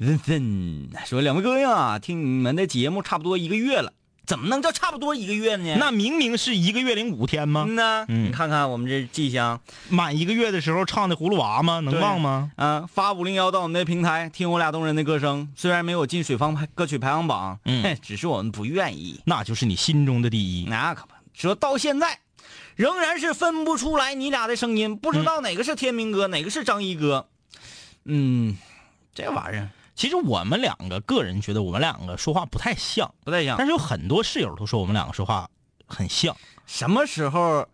嗯 Vincent 说两位哥呀，听你们的节目差不多一个月了，怎么能叫差不多一个月呢？那明明是一个月零五天吗？嗯呐，嗯你看看我们这迹象满一个月的时候唱的葫芦娃吗？能忘吗？啊，发五零幺到我们的平台，听我俩动人的歌声。虽然没有进水方排歌曲排行榜，嗯只是我们不愿意。那就是你心中的第一。那可不，说到现在，仍然是分不出来你俩的声音，不知道哪个是天明哥，哪个是张一哥。嗯，这玩意儿其实我们两个个人觉得我们两个说话不太像，不太像但。是有很多室友都说我们两个说话很像。什么时候？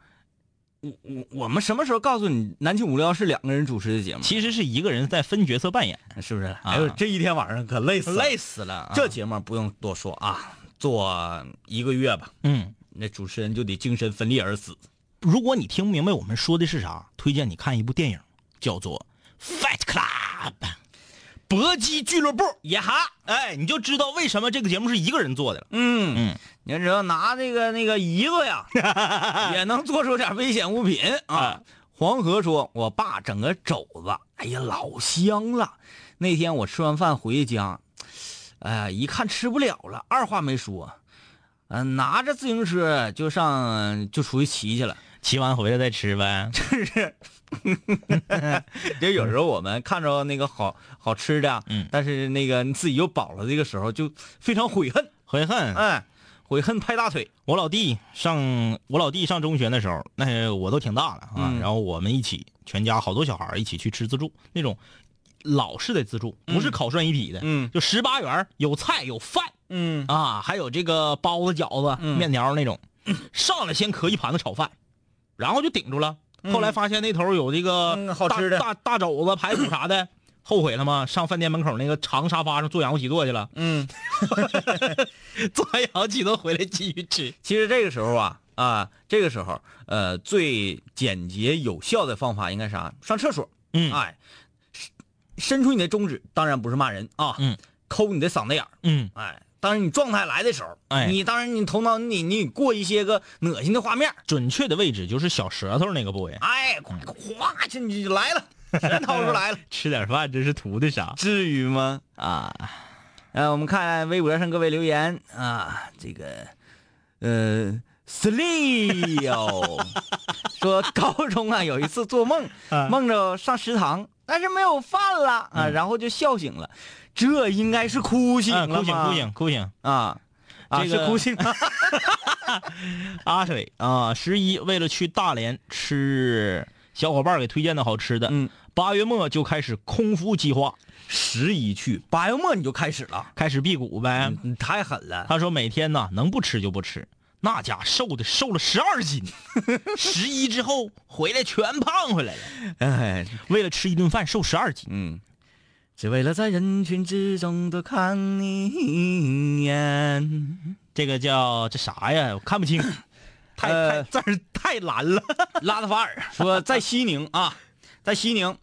我我我们什么时候告诉你南青五幺是两个人主持的节目？其实是一个人在分角色扮演，是不是？哎呦，这一天晚上可累死了，累死了啊。这节目不用多说啊，做一个月吧，嗯，那主持人就得精神分裂而死。如果你听不明白我们说的是啥，推荐你看一部电影，叫做《Fight Club》，搏击俱乐部。也哈，哎，你就知道为什么这个节目是一个人做的了。嗯嗯，你知道拿那个那个椅子呀，也能做出点危险物品啊。黄河说：“我爸整个肘子，哎呀，老香了。那天我吃完饭回家，哎呀，一看吃不了了，二话没说，嗯、拿着自行车就上就出去骑去了。骑完回来再吃呗。就是，就有时候我们看着那个好好吃的，嗯。但是那个自己又饱了，这个时候就非常悔恨，悔恨。哎，悔恨拍大腿。我老弟上我老弟上中学的时候，那我都挺大了啊，嗯。然后我们一起全家好多小孩一起去吃自助，那种老式的自助，不是烤涮一体的，嗯。就十八元有菜有饭嗯。啊，还有这个包子、饺子、嗯。面条那种，上来先磕一盘子炒饭，然后就顶住了。后来发现那头有这个嗯好吃的大大大肘子、排骨啥的，后悔了吗？上饭店门口那个长沙发上做仰卧起坐去了，嗯，做完仰卧起坐回来继续吃。其实这个时候啊啊，这个时候呃，最简洁有效的方法应该啥？上厕所。嗯哎，伸出你的中指，当然不是骂人啊，嗯，抠你的嗓子眼儿。嗯，哎，当然你状态来的时候，哎你当然你头脑你你过一些个恶心的画面，准确的位置就是小舌头那个部位。哎，嗯哗，这你就来了，全掏出来了，吃点饭这是图的啥至于吗？啊？呃，我们看微博上各位留言啊，这个呃 s l e o 说高中啊有一次做梦，啊梦着上食堂，但是没有饭了啊，然后就笑醒了，这应该是哭醒嗯，哭醒，哭醒，哭醒！啊啊这个是哭醒了，阿水啊，十一为了去大连吃小伙伴给推荐的好吃的，嗯，八月末就开始空腹计划，十一去。八月末你就开始了，开始辟谷呗。你太狠了，他说每天呢能不吃就不吃，那家瘦的瘦了十二斤，十一之后回来全胖回来了。哎，为了吃一顿饭瘦十二斤，嗯，只为了在人群之中多看你一眼。这个叫这啥呀？我看不清，太字儿太蓝了。拉德法尔说，在西宁啊，在西宁，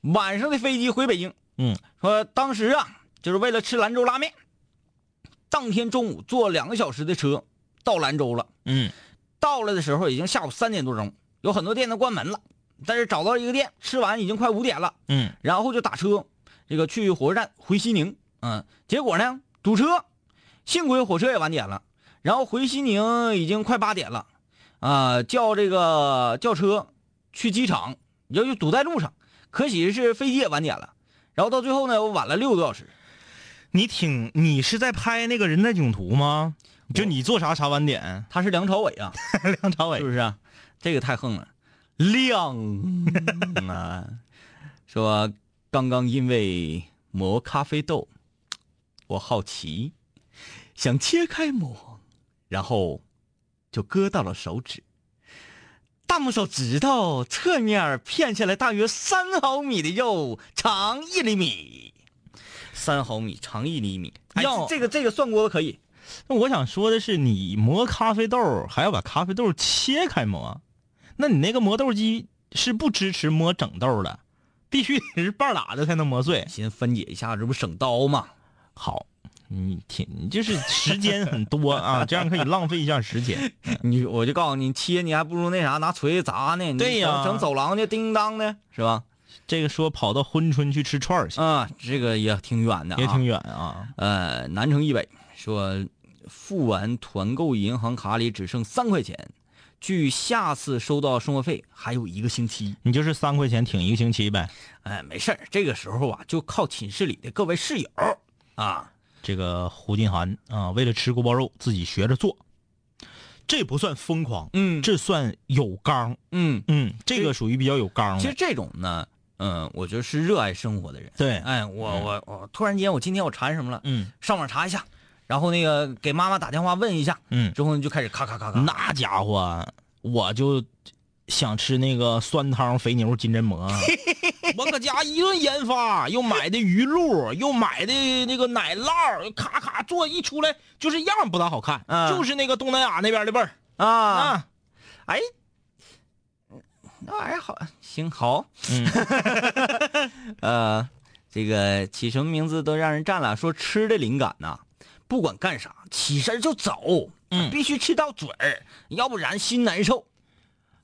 晚上的飞机回北京。嗯，说当时啊，就是为了吃兰州拉面，当天中午坐两个小时的车到兰州了。嗯到了的时候已经下午三点多钟，有很多店都关门了，但是找到一个店，吃完已经快五点了，嗯然后就打车，这个去火车站回西宁。嗯，结果呢堵车，幸亏火车也晚点了，然后回西宁已经快八点了，啊、叫这个叫车去机场，要就堵在路上，可喜是飞机也晚点了，然后到最后呢，我晚了六个多小时。你挺你是在拍那个人在囧途吗？就你做啥啥晚点？他是梁朝伟啊，梁朝伟是不是、啊？这个太横了，亮啊！说刚刚因为磨咖啡豆，我好奇，想切开磨，然后就割到了手指。大拇手指头侧面片下来大约三毫米的肉，长一厘米，三毫米长一厘米。哎要这个这个涮锅子可以，那我想说的是，你磨咖啡豆还要把咖啡豆切开磨，那你那个磨豆机是不支持磨整豆的，必须得是半拉的才能磨碎。先分解一下，这不省刀吗？好，你挺你就是时间很多啊，这样可以浪费一下时间。你我就告诉你，切你还不如那啥拿锤子砸呢。对呀整整走廊去叮当的是吧？这个说跑到珲春去吃串儿去，啊，这个也挺远的、啊，也挺。远啊。呃，南城以北说，付完团购银行卡里只剩三块钱，距下次收到生活费还有一个星期。你就是三块钱挺一个星期呗。哎，没事儿这个时候啊，就靠寝室里的各位室友啊。这个胡金涵啊，为了吃锅包肉自己学着做，这不算疯狂，嗯这算有刚。嗯，嗯，这个属于比较有刚。其实这种呢，嗯，我觉得是热爱生活的人。对，哎，我我我突然间，我今天我馋什么了？嗯上网查一下，然后那个给妈妈打电话问一下，嗯，之后呢就开始咔咔咔咔。那家伙，我就想吃那个酸汤肥牛金针蘑，我搁家一顿研发，又买的鱼露，又买的那个奶酪，咔咔做一出来就是样不大好看，嗯。就是那个东南亚那边的味儿。啊，啊。哎，那玩意儿好，行好，嗯，呃，这个起什么名字都让人占了。说吃的灵感呐、不管干啥，起身就走，嗯。必须吃到嘴儿，要不然心难受。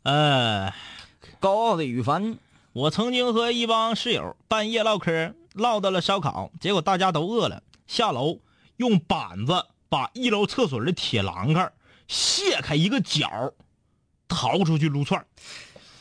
呃，高傲的羽凡，我曾经和一帮室友半夜唠嗑，唠到了烧烤，结果大家都饿了。下楼用板子把一楼厕所的铁栏杆卸开一个角，逃出去撸串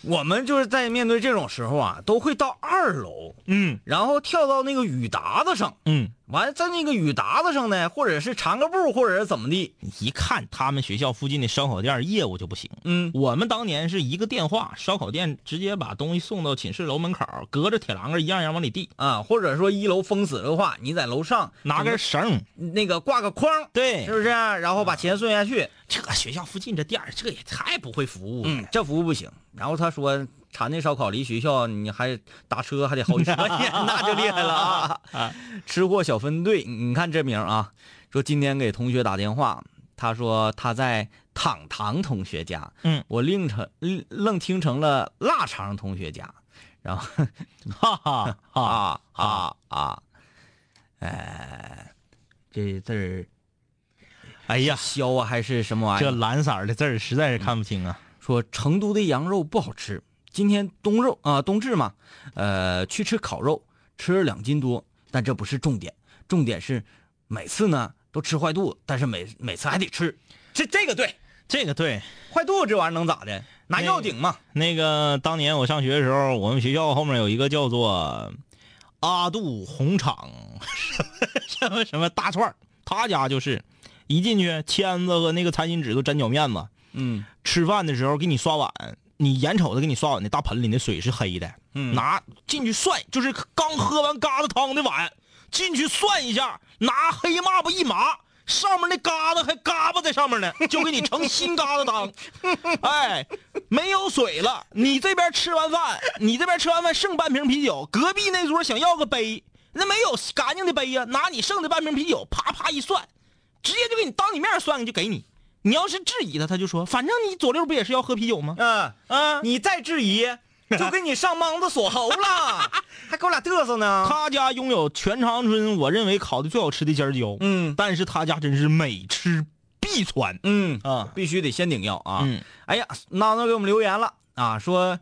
我们就是在面对这种时候啊，都会到二楼，嗯。然后跳到那个雨搭子上，嗯，完在那个雨搭子上呢，或者是缠个布，或者是怎么地，一看他们学校附近的烧烤店业务就不行。嗯，我们当年是一个电话，烧烤店直接把东西送到寝室楼门口，隔着铁栏杆一样一样往里递，啊，或者说一楼封死的话，你在楼上拿根绳。那个挂个筐，对是不是？然后把钱送下去，这学校附近这店这也太不会服务了。嗯，这服务不行。然后他说，馋那烧烤离学校你还打车还得好几十块钱，那就厉害了啊！吃货小分队，你看这名啊，说今天给同学打电话，他说他在糖糖同学家，嗯，我另成愣听成了腊肠同学家，然后 哈哈 哈，啊啊啊，哎，这字儿哎呀，削啊还是什么玩意儿？这蓝色的字儿实在是看不清啊。说成都的羊肉不好吃，今天冬肉啊、冬至嘛，呃，去吃烤肉，吃了两斤多，但这不是重点，重点是每次呢都吃坏肚子，但是每每次还得吃，这这个对，这个对，坏肚子这玩意儿能咋的？拿药顶嘛，那个当年我上学的时候，我们学校后面有一个叫做阿杜红场 什么什么大串儿。他家就是一进去签子和那个餐巾纸都粘脚面子，嗯。吃饭的时候给你刷碗，你眼瞅着给你刷碗那大盆里那水是黑的，嗯拿进去涮，就是刚喝完疙瘩汤的碗，进去涮一下，拿黑抹布一抹，上面那疙瘩还嘎巴在上面呢，就给你盛新疙瘩汤。哎，没有水了，你这边吃完饭，你这边吃完饭剩半瓶啤酒，隔壁那桌想要个杯，那没有干净的杯呀，拿你剩的半瓶啤酒，啪啪一涮，直接就给你当你面涮就给你。你要是质疑他，他就说，反正你左六不也是要喝啤酒吗？嗯嗯，你再质疑，就给你上莽子锁喉了，还给我俩嘚瑟呢。他家拥有全长春我认为烤的最好吃的尖椒，嗯但是他家真是每吃必传嗯啊。必须得先顶药啊。嗯，哎呀，娜娜给我们留言了啊，说，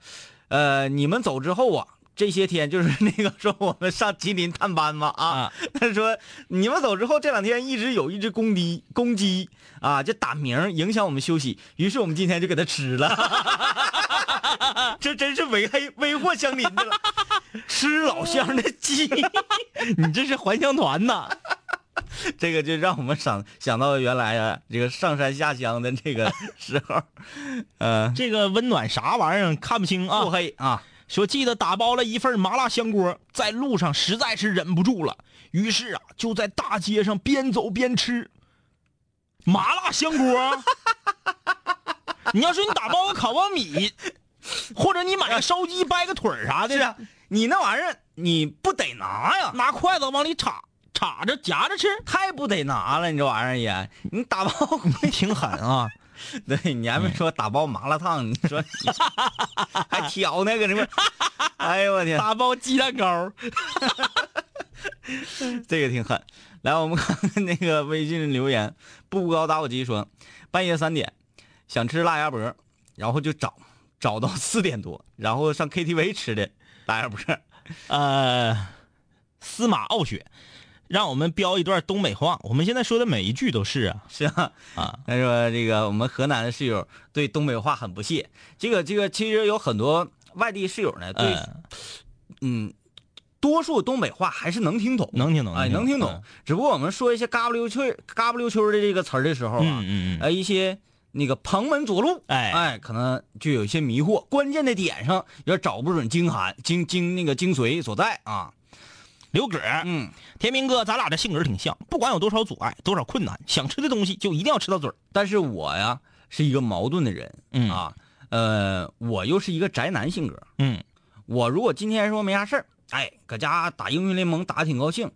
呃，你们走之后啊，这些天就是那个说我们上吉林探班嘛啊啊，他说你们走之后这两天一直有一只公鸡公鸡啊，就打鸣影响我们休息，于是我们今天就给它吃了，这真是危黑危祸乡邻的了，吃老乡的鸡。你这是还乡团呐？这个就让我们想想到原来啊，这个上山下乡的这个时候，呃，这个温暖啥玩意儿看不清啊。腹。黑啊，说记得打包了一份麻辣香锅，在路上实在是忍不住了，于是啊就在大街上边走边吃麻辣香锅。你要说你打包个烤苞米，或者你买个烧鸡掰个腿儿啥的，是啊，你那玩意儿你不得拿呀，拿筷子往里插插着夹着吃，太不得拿了，你这玩意儿也，你打包，挺狠啊！对你还没说打包麻辣烫，你说 还挑那个什么，哎呦我天，打包鸡蛋糕，这个挺狠。来，我们看看那个微信留言，步步高打火机说，半夜三点想吃辣鸭脖，然后就找找到四点多，然后上 KTV 吃的辣鸭脖。呃，司马傲雪，让我们标一段东北话。我们现在说的每一句都是啊。是啊，啊，他说这个我们河南的室友对东北话很不屑。这个这个其实有很多外地室友呢，对，呃嗯，多数东北话还是能听懂，能听懂，哎，能听懂嗯。只不过我们说一些嘎不溜秋、嘎不溜秋的这个词儿的时候啊，嗯嗯一些那个旁门左路，哎。哎，可能就有一些迷惑，关键的点上有点找不准精含精精那个精髓所在啊。刘葛，嗯，天明哥，咱俩这性格挺像，不管有多少阻碍，多少困难，想吃的东西就一定要吃到嘴儿。但是我呀是一个矛盾的人，嗯啊，呃，我又是一个宅男性格。嗯我如果今天说没啥事儿，哎，搁家打英雄联盟打的挺高兴，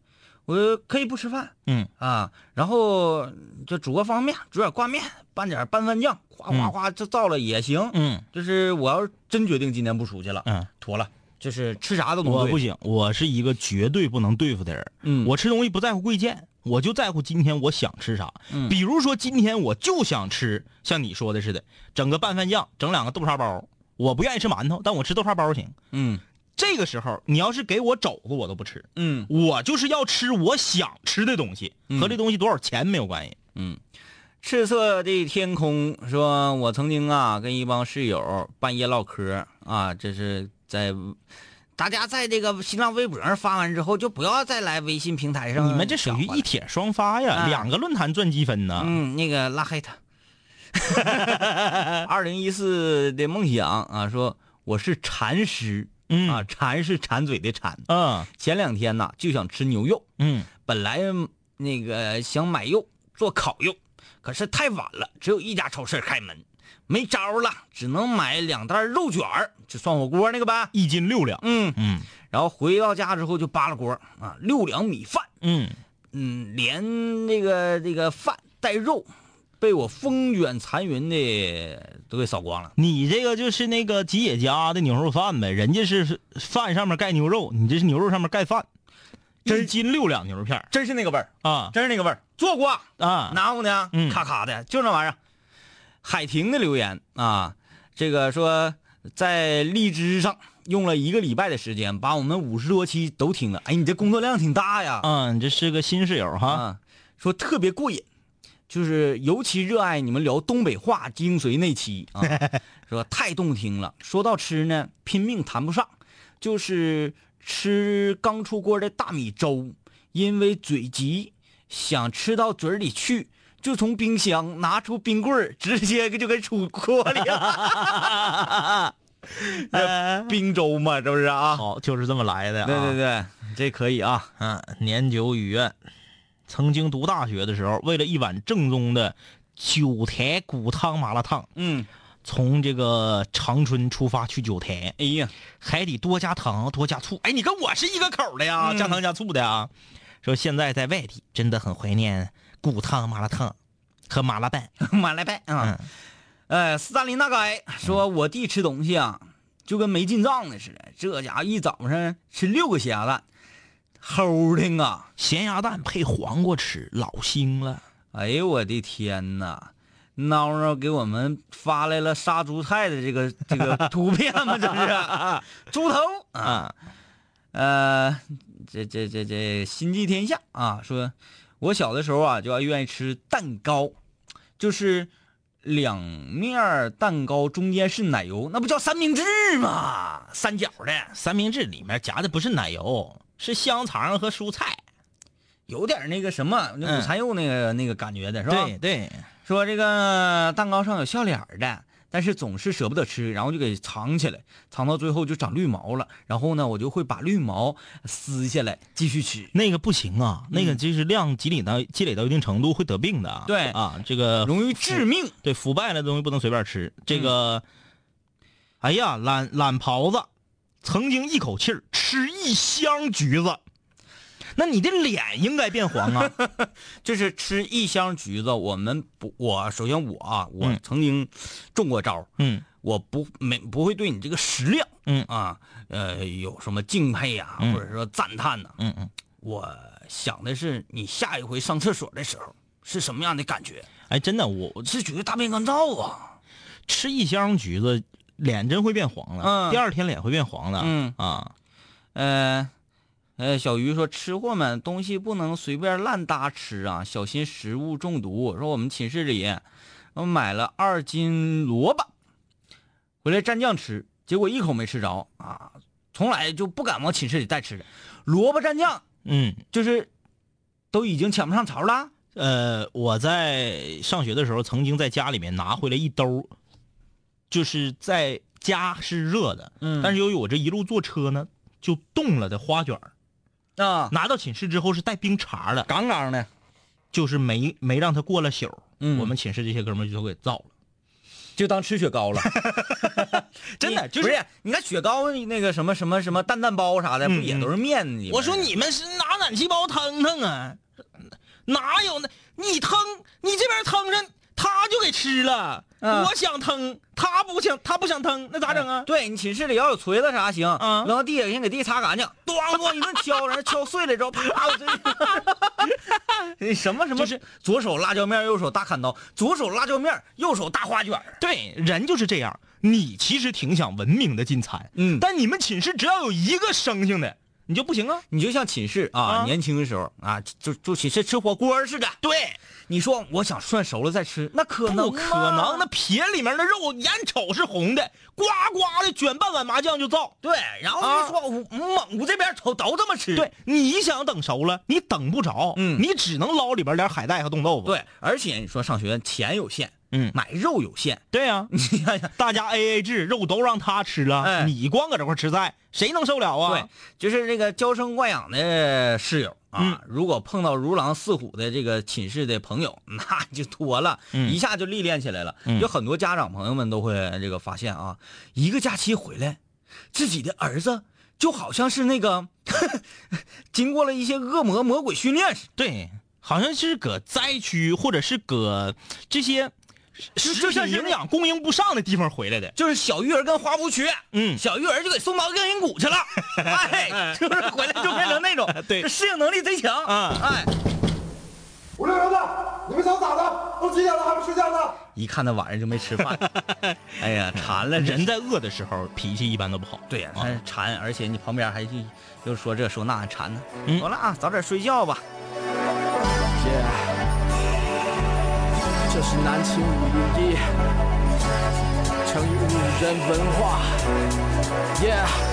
我可以不吃饭嗯啊，然后就煮个方便面，煮点挂面，拌点拌饭酱，哗哗哗就造了也行。嗯就是我要是真决定今天不出去了，嗯，妥了，就是吃啥都我不行，我是一个绝对不能对付的人。嗯我吃东西不在乎贵贱，我就在乎今天我想吃啥。嗯比如说今天我就想吃像你说的似的，整个拌饭酱，整两个豆沙包。我不愿意吃馒头，但我吃豆沙包行。嗯这个时候你要是给我肘子，我都不吃。嗯我就是要吃我想吃的东西，和这东西多少钱没有关系。嗯，赤色的天空说，我曾经啊跟一帮室友半夜唠嗑啊，这是在大家在这个新浪微博上发完之后，就不要再来微信平台上。你们这属于一。帖双发呀，啊两个论坛赚积分呢。嗯，那个拉黑他。二零一四的梦想啊，说我是馋师嗯啊，馋是馋嘴的馋。嗯前两天呢就想吃牛肉，嗯本来那个想买肉做烤肉，可是太晚了，只有一家超市开门，没招了，只能买两袋肉卷儿，就涮火锅那个呗。一斤六两。嗯，嗯然后回到家之后就扒拉锅啊，六两米饭，嗯，嗯，连那个这个饭带肉，被我风卷残云的都给扫光了。你这个就是那个吉野家的牛肉饭呗，人家是饭上面盖牛肉，你这是牛肉上面盖饭，一斤六两牛肉片真是那个味儿，啊真是那个味儿，做过。啊！哪有呢？嗯咔咔的，就那玩意儿。海婷的留言啊，这个说在荔枝上用了一个礼拜的时间，把我们五十多期都听了。哎，你这工作量挺大呀。嗯，你这是个新室友哈。啊，说特别过瘾，就是尤其热爱你们聊东北话精髓那期啊，说太动听了。说到吃呢，拼命谈不上，就是吃刚出锅的大米粥，因为嘴急，想吃到嘴里去。就从冰箱拿出冰棍儿，直接就给杵锅里了。这冰粥嘛，这不是啊？好，就是这么来的、啊。对对对，这可以啊。嗯，年久雨怨。曾经读大学的时候，为了一碗正宗的九台骨汤麻辣烫，嗯，从这个长春出发去九台，哎呀，还得多加糖多加醋。哎，你跟我是一个口的呀，嗯加糖加醋的啊。说现在在外地，真的很怀念骨汤麻辣烫和麻辣拌。麻辣拌啊。嗯呃，斯大林大概说，我弟吃东西啊，就跟没进账的似的。这家伙一早上吃六个咸鸭蛋，齁挺啊！咸鸭蛋配黄瓜吃，老腥了。哎呦我的天哪！孬孬给我们发来了杀猪菜的这个这个 图片吗？这是 猪头啊！啊，呃，这这这这心系天下啊，说我小的时候啊，就爱愿意吃蛋糕，就是两面蛋糕中间是奶油，那不叫三明治吗？三角的，三明治里面夹的不是奶油，是香肠和蔬菜。有点那个什么，那午餐肉那个、那个感觉的是吧？对，对，说这个蛋糕上有笑脸儿的，但是总是舍不得吃，然后就给藏起来，藏到最后就长绿毛了。然后呢，我就会把绿毛撕下来继续吃，那个不行啊，那个就是量积累到积累到一定程度会得病的啊。对啊，这个容易致命。对腐败了的东西不能随便吃。这个，哎呀，懒懒狍子曾经一口气儿吃一箱橘子，那你的脸应该变黄啊。就是吃一箱橘子，我们不，我首先我啊，我嗯曾经中过招儿，嗯我不没不会对你这个食量，嗯啊，呃，有什么敬佩呀、嗯或者说赞叹呐、嗯嗯，我想的是你下一回上厕所的时候是什么样的感觉？哎，真的，我我是觉得大便干燥啊，吃一箱橘子，脸真会变黄了。嗯第二天脸会变黄的。嗯啊，呃，呃，小鱼说吃货们东西不能随便乱搭吃啊，小心食物中毒。说我们寝室里，我买了二斤萝卜，回来蘸酱吃，结果一口没吃着啊，从来就不敢往寝室里带吃的。萝卜蘸酱嗯，就是都已经抢不上槽了。呃，我在上学的时候，曾经在家里面拿回来一兜，就是在家是热的，嗯但是由于我这一路坐车呢，就冻了的花卷儿啊，拿到寝室之后是带冰碴的，杠杠的，就是没没让他过了宿。嗯我们寝室这些哥们儿就都给造了。就当吃雪糕了。真的就是你不是？你看雪糕那个什么什么什么蛋蛋包啥的，不嗯也都是面的？我说你们是拿暖气包腾腾啊，哪有那？你腾，你这边腾着，他就给吃了。嗯我想腾，他不想，他不想腾，那咋整啊？对你寝室里要有锤子啥行，嗯扔到地下先给地擦干净，咣咣一顿敲，然后敲碎了之后，啪，我这 什么什么就是左手辣椒面，右手大砍刀，左手辣椒面，右手大花卷对，人就是这样。你其实挺想文明的进餐，嗯但你们寝室只要有一个生性的，你就不行啊。你就像寝室啊，啊年轻的时候啊，就就寝室吃火锅似的。对，你说我想涮熟了再吃，那可能不可能，那撇里面的肉眼瞅是红的，呱呱的卷半碗麻酱就造。对，然后啊就说我蒙古这边瞅都这么吃。对，你想等熟了，你等不着，嗯你只能捞里边点海带和冻豆腐。对，而且你说上学钱有限，嗯买肉有限，对呀、你想想。大家 A A 制，肉都让他吃了，哎你光搁这块吃菜，谁能受了啊？对，就是这个娇生惯养的室友啊，嗯如果碰到如狼似虎的这个寝室的朋友，那就脱了，嗯一下就历练起来了。嗯有很多家长朋友们都会这个发现啊，一个假期回来，自己的儿子就好像是那个 经过了一些恶魔魔鬼训练似的。对，好像是搁灾区或者是搁这些食就像营养供应不上的地方回来的。就是小玉儿跟花无缺，嗯小玉儿就给送到恶人谷去了，哎，就是回来就变成那种，对这适应能力贼强，啊哎，五六零的，你们想咋的？都几点了还不睡觉呢？一看他晚上就没吃饭，哎呀，馋了，人在饿的时候脾气一般都不好。对呀、他馋，而且你旁边还就又说这说那馋呢。嗯好了啊，早点睡觉吧。这是南秦五零一，成语五人文化。Yeah。